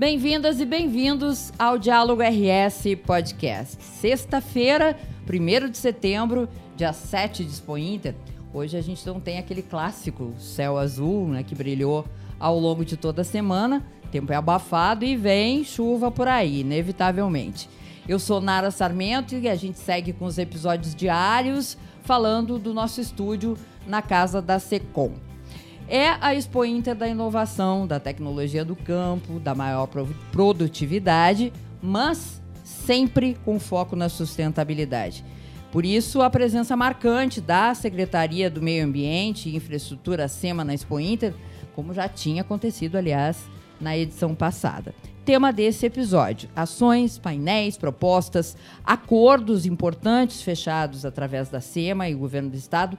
Bem-vindas e bem-vindos ao Diálogo RS Podcast. Sexta-feira, 1 de setembro, dia 7 de Expo Inter. Hoje a gente não tem aquele clássico céu azul, né, que brilhou ao longo de toda a semana. O tempo é abafado e vem chuva por aí, inevitavelmente. Eu sou Nara Sarmento e a gente segue com os episódios diários falando do nosso estúdio na casa da Secom. É a Expo Inter da inovação, da tecnologia do campo, da maior produtividade, mas sempre com foco na sustentabilidade. Por isso, a presença marcante da Secretaria do Meio Ambiente e Infraestrutura SEMA na Expo Inter, como já tinha acontecido, aliás, na edição passada. Tema desse episódio: ações, painéis, propostas, acordos importantes fechados através da SEMA e o governo do estado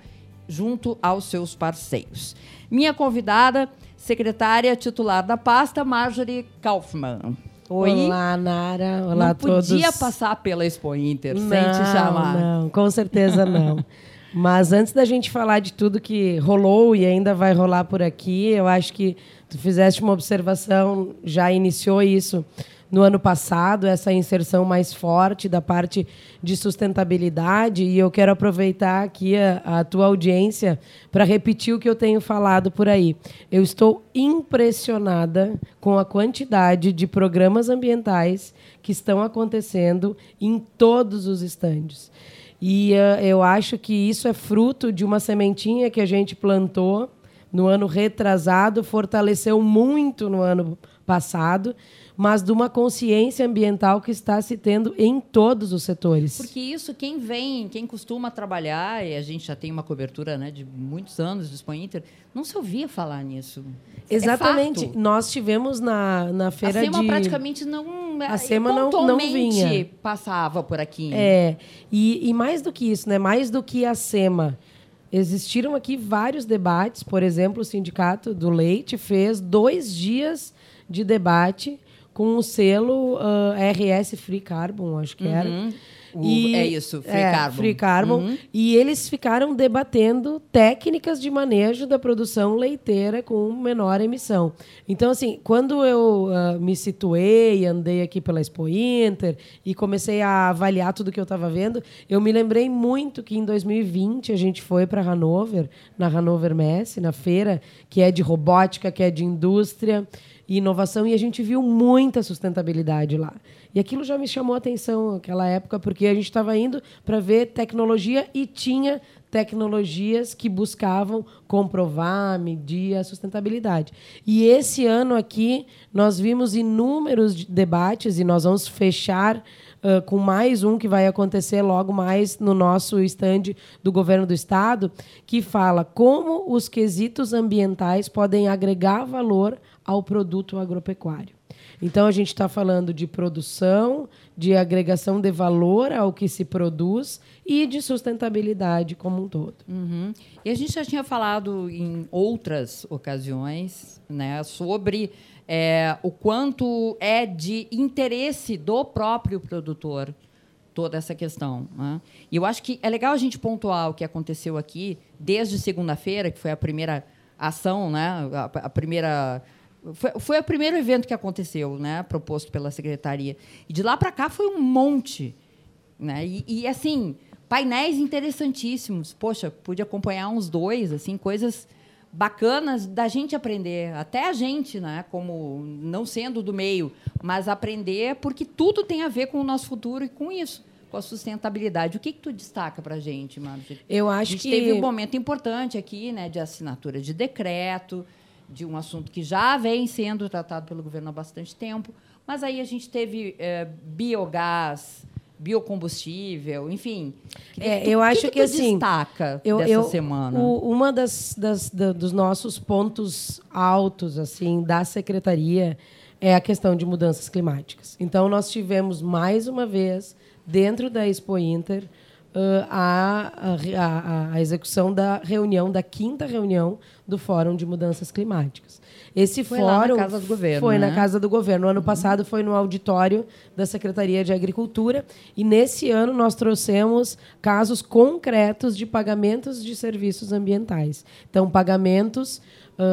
junto aos seus parceiros. Minha convidada, secretária titular da pasta, Marjorie Kaufmann. Oi. Olá, Nara. Olá não a todos. Não podia passar pela Expo Inter não, sem te chamar. Não, com certeza não. Mas antes da gente falar de tudo que rolou e ainda vai rolar por aqui, eu acho que tu fizeste uma observação, já iniciou isso no ano passado, essa inserção mais forte da parte de sustentabilidade, e eu quero aproveitar aqui a, a tua audiência para repetir o que eu tenho falado por aí. Eu estou impressionada com a quantidade de programas ambientais que estão acontecendo em todos os estandes. E uh, eu acho que isso é fruto de uma sementinha que a gente plantou no ano retrasado, fortaleceu muito no ano passado, mas de uma consciência ambiental que está se tendo em todos os setores. Porque isso, quem vem, quem costuma trabalhar, e a gente já tem uma cobertura né, de muitos anos do Expo Inter, não se ouvia falar nisso. É Exatamente. É Nós tivemos na, na feira a SEMA de... praticamente não... A SEMA não, não vinha. passava por aqui. É. E, e mais do que isso, né? mais do que a SEMA... Existiram aqui vários debates, por exemplo, o Sindicato do Leite fez dois dias de debate com o selo uh, RS Free Carbon, acho que era. E, é isso, Free é, Carbon. Free Carbon. Uhum. E eles ficaram debatendo técnicas de manejo da produção leiteira com menor emissão. Então, assim, quando eu uh, me situei, andei aqui pela Expo Inter e comecei a avaliar tudo que eu estava vendo, eu me lembrei muito que em 2020 a gente foi para Hanover, na Hanover Messe, na feira, que é de robótica, que é de indústria e inovação, e a gente viu muita sustentabilidade lá. E aquilo já me chamou a atenção naquela época, porque a gente estava indo para ver tecnologia e tinha tecnologias que buscavam comprovar, medir a sustentabilidade. E esse ano aqui nós vimos inúmeros debates e nós vamos fechar Com mais um que vai acontecer logo mais no nosso estande do governo do estado, que fala como os quesitos ambientais podem agregar valor ao produto agropecuário. Então, a gente está falando de produção, de agregação de valor ao que se produz e de sustentabilidade como um todo. Uhum. E a gente já tinha falado em outras ocasiões né, sobre é, o quanto é de interesse do próprio produtor toda essa questão. Né? E eu acho que é legal a gente pontuar o que aconteceu aqui desde segunda-feira, que foi a primeira ação, né, a, a primeira foi, foi o primeiro evento que aconteceu, né, proposto pela secretaria. E de lá para cá foi um monte, né? E, e, assim, painéis interessantíssimos. Poxa, pude acompanhar uns dois, assim, coisas bacanas da gente aprender, até a gente, né, como não sendo do meio, mas aprender porque tudo tem a ver com o nosso futuro e com isso com a sustentabilidade. O que, que tu destaca para a gente, Marjorie? Eu acho que teve um momento importante aqui, né, de assinatura de decreto, de um assunto que já vem sendo tratado pelo governo há bastante tempo, mas aí a gente teve é, biogás, biocombustível, enfim. É, eu acho que, que, que assim destaca eu, dessa eu, semana. O, uma das, das da, dos nossos pontos altos assim da secretaria é a questão de mudanças climáticas. Então nós tivemos mais uma vez dentro da Expo Inter a, a, a, execução da reunião, da quinta reunião do Fórum de Mudanças Climáticas. Esse foi fórum na Casa do Governo. Foi né? na Casa do Governo. No ano uhum. passado foi no auditório da Secretaria de Agricultura. E nesse ano nós trouxemos casos concretos de pagamentos de serviços ambientais. Então, pagamentos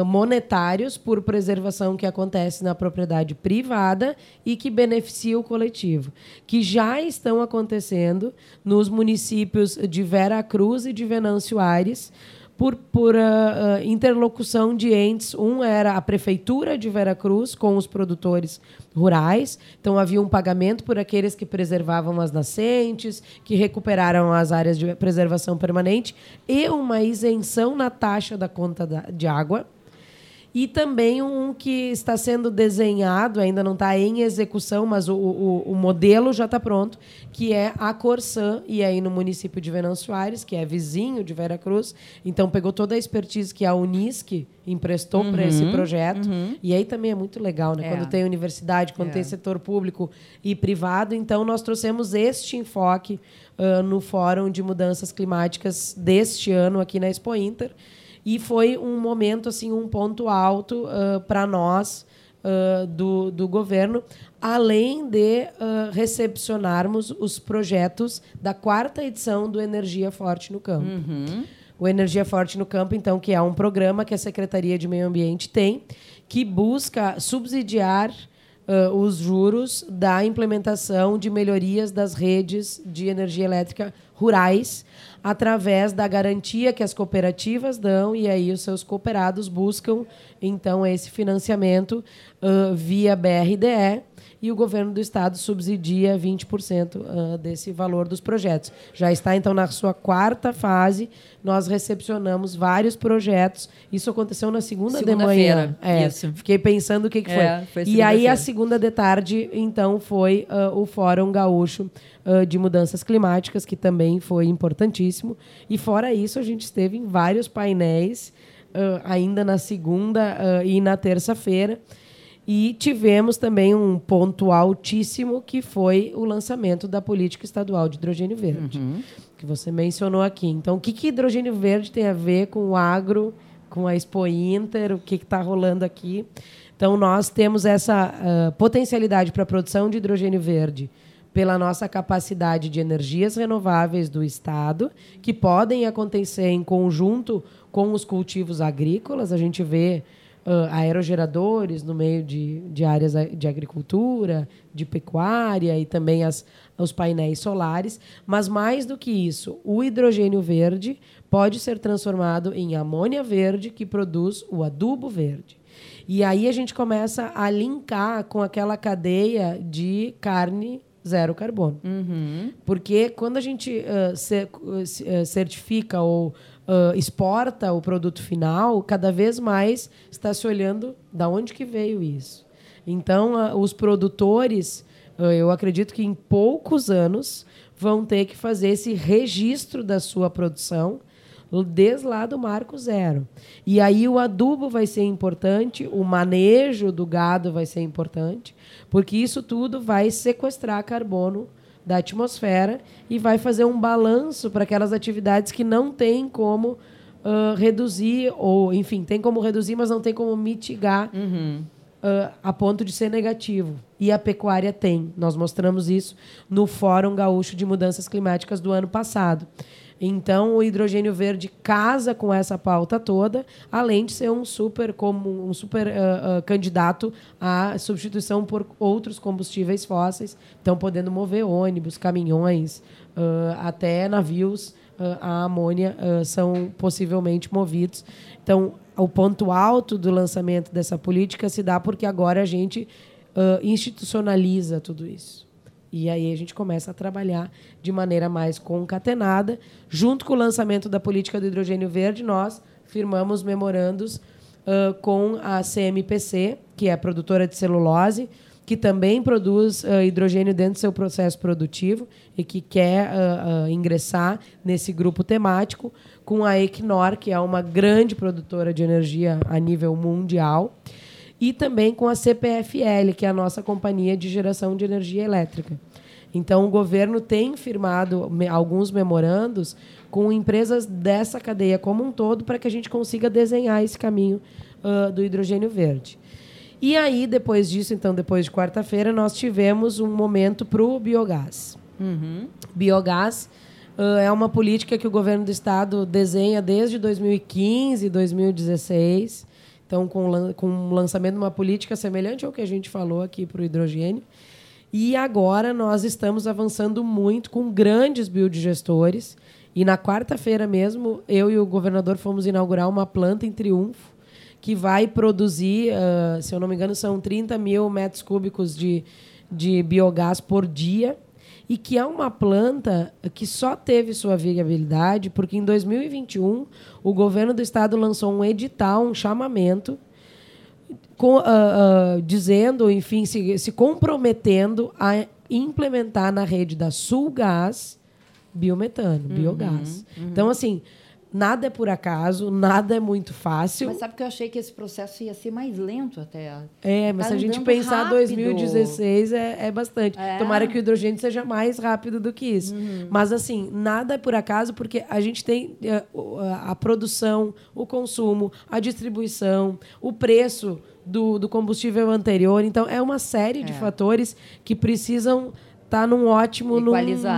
monetários por preservação que acontece na propriedade privada e que beneficia o coletivo, que já estão acontecendo nos municípios de Vera Cruz e de Venâncio Aires, por, por uh, uh, interlocução de entes. Um era a prefeitura de Veracruz com os produtores rurais. Então havia um pagamento por aqueles que preservavam as nascentes, que recuperaram as áreas de preservação permanente e uma isenção na taxa da conta da, de água e também um que está sendo desenhado, ainda não está em execução, mas o, o, o modelo já está pronto, que é a Corsã, e aí no município de Venâncio Aires, que é vizinho de Vera Cruz. Então pegou toda a expertise que a Unisc emprestou uhum, para esse projeto. Uhum. E aí também é muito legal, né? É. Quando tem universidade, quando é. tem setor público e privado. Então nós trouxemos este enfoque uh, no Fórum de Mudanças Climáticas deste ano aqui na Expo Inter. E foi um momento, assim, um ponto alto uh, para nós uh, do, do governo, além de uh, recepcionarmos os projetos da quarta edição do Energia Forte no Campo. Uhum. O Energia Forte no Campo, então, que é um programa que a Secretaria de Meio Ambiente tem, que busca subsidiar uh, os juros da implementação de melhorias das redes de energia elétrica rurais através da garantia que as cooperativas dão e aí os seus cooperados buscam então esse financiamento uh, via BRDE e o governo do estado subsidia 20% uh, desse valor dos projetos. Já está então na sua quarta fase. Nós recepcionamos vários projetos. Isso aconteceu na segunda, segunda de manhã. É, Isso. Fiquei pensando o que, que é, foi. foi e aí a segunda de tarde então foi uh, o Fórum Gaúcho uh, de Mudanças Climáticas, que também foi importantíssimo. E fora isso, a gente esteve em vários painéis, uh, ainda na segunda uh, e na terça-feira. E tivemos também um ponto altíssimo, que foi o lançamento da política estadual de hidrogênio verde, uhum. que você mencionou aqui. Então, o que, que hidrogênio verde tem a ver com o agro, com a Expo Inter, o que está rolando aqui? Então, nós temos essa uh, potencialidade para a produção de hidrogênio verde pela nossa capacidade de energias renováveis do Estado, que podem acontecer em conjunto com os cultivos agrícolas. A gente vê uh, aerogeradores no meio de, de áreas de agricultura, de pecuária e também as, os painéis solares. Mas mais do que isso, o hidrogênio verde pode ser transformado em amônia verde, que produz o adubo verde. E aí a gente começa a linkar com aquela cadeia de carne zero carbono. Uhum. Porque quando a gente uh, cer uh, certifica ou uh, exporta o produto final, cada vez mais está se olhando da onde que veio isso. Então, os produtores, eu acredito que em poucos anos vão ter que fazer esse registro da sua produção desde lá do marco zero. E aí o adubo vai ser importante, o manejo do gado vai ser importante, porque isso tudo vai sequestrar carbono da atmosfera e vai fazer um balanço para aquelas atividades que não tem como uh, reduzir, ou, enfim, tem como reduzir, mas não tem como mitigar uhum. uh, a ponto de ser negativo. E a pecuária tem. Nós mostramos isso no Fórum Gaúcho de Mudanças Climáticas do ano passado. Então, o hidrogênio verde casa com essa pauta toda, além de ser um super, como, um super uh, uh, candidato à substituição por outros combustíveis fósseis, então podendo mover ônibus, caminhões, uh, até navios a amônia são possivelmente movidos. Então, o ponto alto do lançamento dessa política se dá porque agora a gente institucionaliza tudo isso. E aí a gente começa a trabalhar de maneira mais concatenada. Junto com o lançamento da política do hidrogênio verde, nós firmamos memorandos uh, com a CMPC, que é produtora de celulose, que também produz uh, hidrogênio dentro do seu processo produtivo e que quer uh, ingressar nesse grupo temático, com a Equinor, que é uma grande produtora de energia a nível mundial e também com a CPFL, que é a nossa companhia de geração de energia elétrica. Então, o governo tem firmado alguns memorandos com empresas dessa cadeia como um todo para que a gente consiga desenhar esse caminho uh, do hidrogênio verde. E aí, depois disso, então, depois de quarta-feira, nós tivemos um momento para o biogás. Uhum. Biogás uh, é uma política que o governo do estado desenha desde 2015, 2016 Então, com, com o lançamento de uma política semelhante ao que a gente falou aqui para o hidrogênio. E agora nós estamos avançando muito com grandes biodigestores. E na quarta-feira mesmo, eu e o governador fomos inaugurar uma planta em Triunfo, que vai produzir, uh, se eu não me engano, são 30 mil metros cúbicos de, de biogás por dia e que é uma planta que só teve sua viabilidade porque em 2021 o governo do estado lançou um edital, um chamamento, com, uh, uh, dizendo, enfim, se, se comprometendo a implementar na rede da Sulgás biometano, uhum, biogás. Uhum. Então, assim, Nada é por acaso, nada é muito fácil. Mas sabe que eu achei que esse processo ia ser mais lento até. É, mas tá se a gente pensar rápido. 2016 é, é bastante. É. Tomara que o hidrogênio seja mais rápido do que isso. Uhum. Mas assim, nada é por acaso, porque a gente tem a, é, a, a produção, o consumo, a distribuição, o preço do, do combustível anterior. Então, é uma série de é. fatores que precisam tá num ótimo no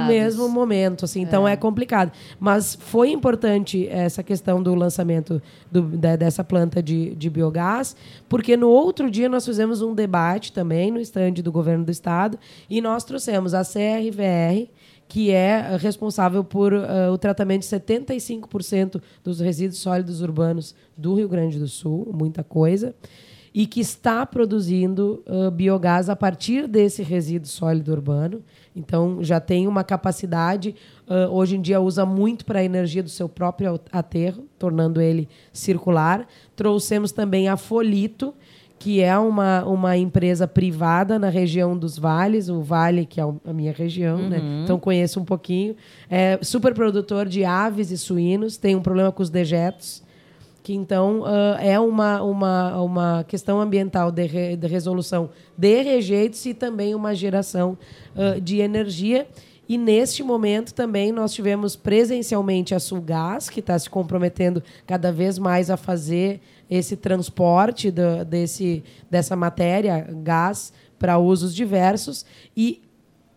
mesmo momento, assim, então é. é complicado. Mas foi importante essa questão do lançamento do, da, dessa planta de, de biogás, porque no outro dia nós fizemos um debate também no estande do governo do estado e nós trouxemos a CRVR, que é responsável por uh, o tratamento de 75% dos resíduos sólidos urbanos do Rio Grande do Sul, muita coisa e que está produzindo uh, biogás a partir desse resíduo sólido urbano. Então, já tem uma capacidade, uh, hoje em dia usa muito para a energia do seu próprio aterro, tornando ele circular. Trouxemos também a Folito, que é uma, uma empresa privada na região dos vales, o Vale, que é a minha região, né? uhum. né? então conheço um pouquinho. É super produtor de aves e suínos, tem um problema com os dejetos que então uh, é uma, uma, uma questão ambiental de, re, de, resolução de rejeitos e também uma geração uh, de energia. E neste momento também nós tivemos presencialmente a Sulgás, que está se comprometendo cada vez mais a fazer esse transporte do, desse, dessa matéria, gás, para usos diversos. E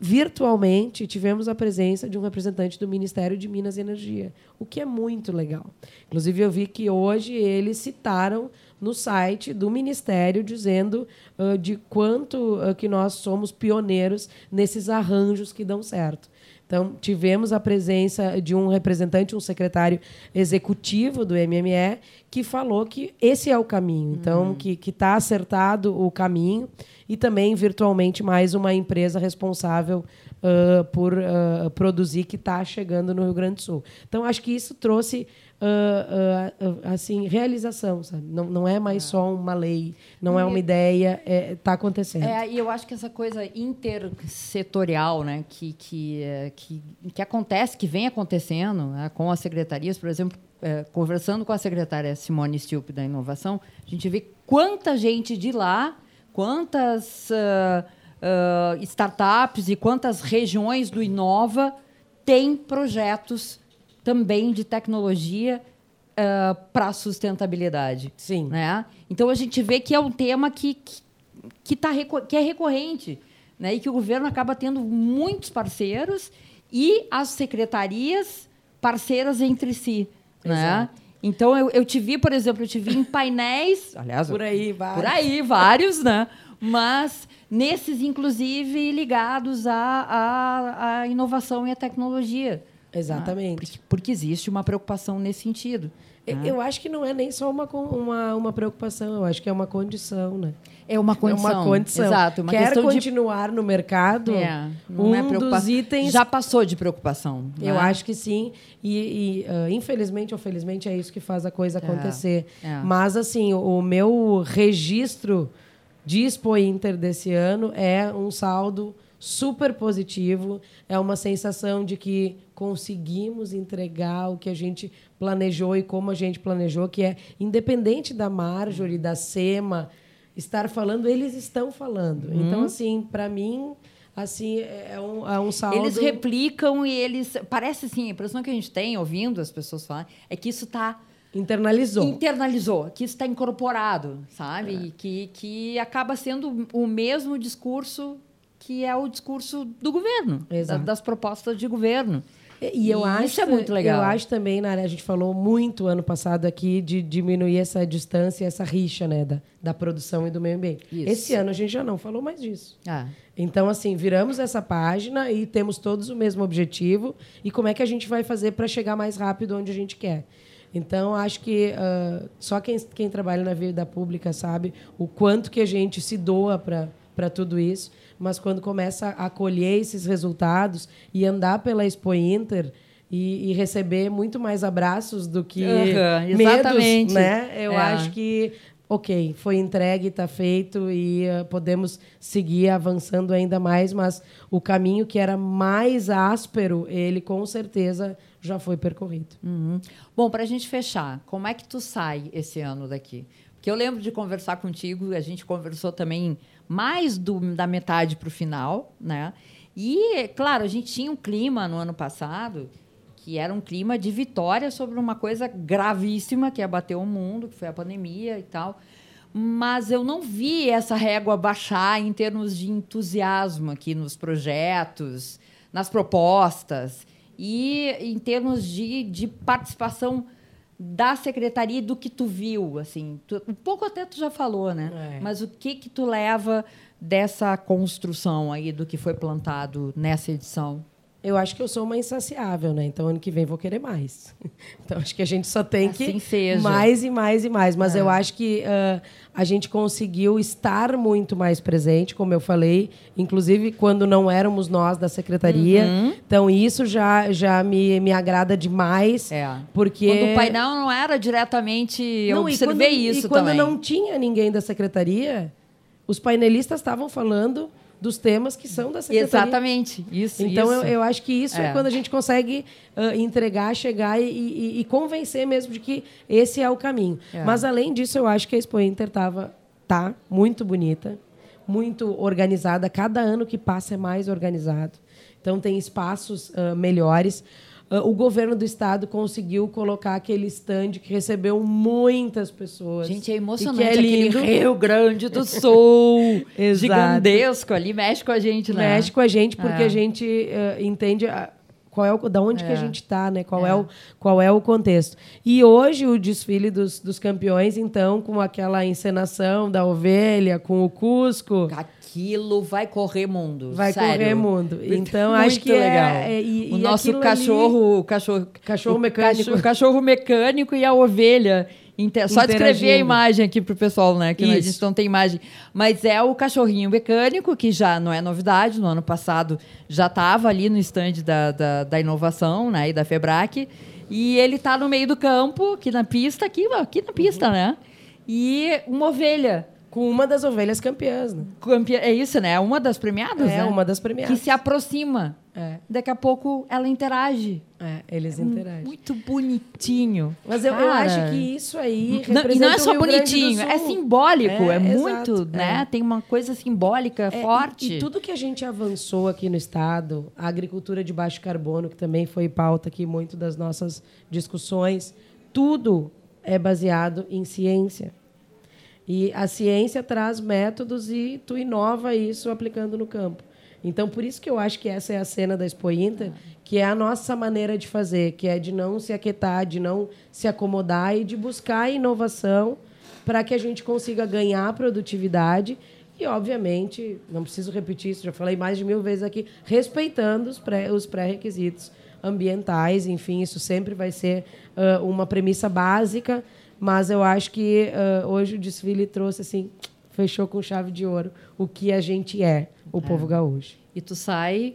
virtualmente tivemos a presença de um representante do Ministério de Minas e Energia, o que é muito legal. Inclusive, eu vi que hoje eles citaram no site do Ministério dizendo uh, de quanto uh, que nós somos pioneiros nesses arranjos que dão certo. Então, tivemos a presença de um representante, um secretário executivo do MME, que falou que esse é o caminho. Então, uhum. que está acertado o caminho e também virtualmente mais uma empresa responsável uh, por uh, produzir que está chegando no Rio Grande do Sul. Então acho que isso trouxe uh, assim realização, sabe? Não, não é mais é. só uma lei, não e é uma ideia, está é, tá acontecendo. É, e eu acho que essa coisa intersetorial, né, que, que, que, que acontece, que vem acontecendo né, com as secretarias, por exemplo, é, conversando com a secretária Simone Stilp da Inovação, a gente vê quanta gente de lá quantas uh, uh, startups e quantas regiões do Inova têm projetos também de tecnologia uh, para sustentabilidade. Sim. Né? Então a gente vê que é um tema que, que, que, tá, que é recorrente né? e que o governo acaba tendo muitos parceiros e as secretarias parceiras entre si. Né? Então, eu, eu te vi, por exemplo, eu te vi em painéis. Aliás, por aí, vários. Por aí, vários, né? Mas nesses, inclusive, ligados à, à, à inovação e à tecnologia. Exatamente. Né? Porque, porque existe uma preocupação nesse sentido. Eu, né? eu acho que não é nem só uma, uma, uma preocupação, eu acho que é uma condição, né? É uma condição. É uma condição. Exato. Uma Quer continuar de... no mercado, é, um é dos itens... Já passou de preocupação. Eu né? acho que sim. E, e uh, infelizmente ou felizmente, é isso que faz a coisa é, acontecer. É. Mas, assim, o, o meu registro de Expo Inter desse ano é um saldo super positivo. É uma sensação de que conseguimos entregar o que a gente planejou e como a gente planejou, que é independente da Marjorie, da SEMA estar falando, eles estão falando. Hum. Então, assim, para mim, assim, é um, é um saldo... Eles replicam e eles... Parece, assim, a impressão que a gente tem, ouvindo as pessoas falar, é que isso está... Internalizou. Internalizou, que isso está incorporado, sabe? É. Que, que acaba sendo o mesmo discurso que é o discurso do governo, da, das propostas de governo. E, eu E acho isso é muito legal. Eu acho também, Nara, a gente falou muito ano passado aqui de diminuir essa distância, essa rixa, né, da, da produção e do meio ambiente. Isso. Esse ano a gente já não falou mais disso. Ah, Então, assim, viramos essa página e temos todos o mesmo objetivo. E como é que a gente vai fazer para chegar mais rápido onde a gente quer? Então, acho que ah, só quem, quem trabalha na vida pública sabe o quanto que a gente se doa para tudo isso. Mas quando começa a colher esses resultados e andar pela Expo Inter e, e receber muito mais abraços do que Aham, medos, né? Eu É. acho que ok, foi entregue, está feito e uh, podemos seguir avançando ainda mais, mas o caminho que era mais áspero, ele com certeza já foi percorrido. Uhum. Bom, para a gente fechar, como é que tu sai esse ano daqui? Porque eu lembro de conversar contigo, a gente conversou também mais do- da metade para o final, né? E, claro, a gente tinha um clima no ano passado que era um clima de vitória sobre uma coisa gravíssima que abateu o mundo, que foi a pandemia e tal. Mas eu não vi essa régua baixar em termos de entusiasmo aqui nos projetos, nas propostas e em termos de, de participação da secretaria e do que tu viu, assim, tu- um pouco até tu já falou, né? É. Mas o que que tu leva dessa construção aí do que foi plantado nessa edição? Eu acho que eu sou uma insaciável, né? Então ano que vem vou querer mais. Então acho que a gente só tem Assim que seja. mais e mais e mais. Mas É. eu acho que ah, a gente conseguiu estar muito mais presente, como eu falei, inclusive quando não éramos nós da secretaria. Uhum. Então isso já, já me, me agrada demais. É. Porque Quando o painel não era diretamente. Eu Não, e observei quando- isso E quando também. não tinha ninguém da secretaria, os painelistas estavam falando dos temas que são da secretaria. Exatamente. Isso. Então, isso. eu, eu acho que isso é, É. quando a gente consegue ah, entregar, chegar e, e- e convencer mesmo de que esse é o caminho. É. Mas, além disso, eu acho que a Expo Inter tava, tá muito bonita, muito organizada. Cada ano que passa é mais organizado. Então, tem espaços ah, melhores. Ah, o governo do estado conseguiu colocar aquele stand que recebeu muitas pessoas. Gente, é E emocionante. é lindo. Aquele Rio Grande do Sul. Gigantesco ali. Mexe com a gente, né? mexe com a gente porque É. a gente eh, entende a- qual é o, da onde que a É. gente está, né? Qual é. É. o, qual é o contexto. E hoje o desfile dos, dos campeões, então, com aquela encenação da ovelha, com o Cusco, Aquilo vai correr mundo. vai sério. correr mundo. Então, Muito acho que legal. é, é- e- o e nosso cachorro, o cachorro, Cachorro o mecânico. cachorro, cachorro mecânico e a ovelha. Inter- Só descrever a imagem aqui pro pessoal, né? Que a gente não tem imagem. Mas é o cachorrinho mecânico, que já não é novidade. No ano passado já estava ali no stand da, da, da inovação né? e da FEBRAC. E ele está no meio do campo, aqui na pista, aqui, aqui na pista, né? E uma ovelha. Com uma das ovelhas campeãs. Né? É isso, né? Uma das premiadas, É, né? uma das premiadas. Que se aproxima. É, Daqui a pouco ela interage. é, eles interagem. Muito bonitinho. Mas eu, eu acho que isso aí Não, e não é só bonitinho, é simbólico, é, É, muito, exato, né? é. Tem uma coisa simbólica É, e- forte. E, tudo que a gente avançou aqui no Estado, a agricultura de baixo carbono, que também foi pauta aqui muito das nossas discussões, tudo é baseado em ciência. E a ciência traz métodos e tu inova isso aplicando no campo. Então, por isso que eu acho que essa é a cena da Expo Inter, que é a nossa maneira de fazer, que é de não se aquietar, de não se acomodar e de buscar inovação para que a gente consiga ganhar produtividade e, obviamente, não preciso repetir isso, já falei mais de mil vezes aqui, respeitando os pré- os pré-requisitos ambientais, enfim, isso sempre vai ser uma premissa básica, mas eu acho que ah, hoje o desfile trouxe assim, fechou com chave de ouro o que a gente é, o povo gaúcho. E tu sai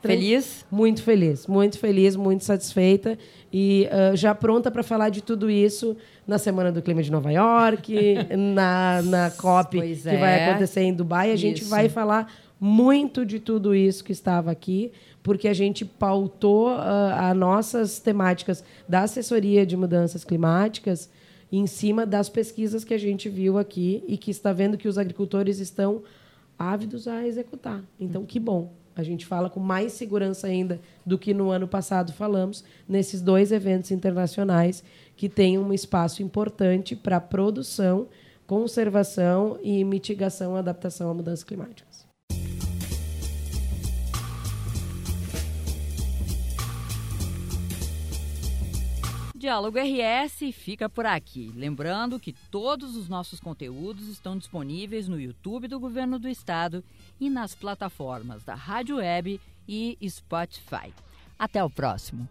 feliz? Muito feliz, muito feliz, muito satisfeita e ah, já pronta para falar de tudo isso na Semana do Clima de Nova York, na, na COP Pois que vai é. acontecer em Dubai. A gente Isso. vai falar muito de tudo isso que estava aqui, porque a gente pautou ah, as nossas temáticas da assessoria de mudanças climáticas em cima das pesquisas que a gente viu aqui e que está vendo que os agricultores estão ávidos a executar. Então, que bom. A gente fala com mais segurança ainda do que no ano passado falamos, nesses dois eventos internacionais que têm um espaço importante para produção, conservação e mitigação e adaptação a mudanças climáticas. Diálogo RS fica por aqui. Lembrando que todos os nossos conteúdos estão disponíveis no YouTube do Governo do Estado e nas plataformas da Rádio Web e Spotify. Até o próximo.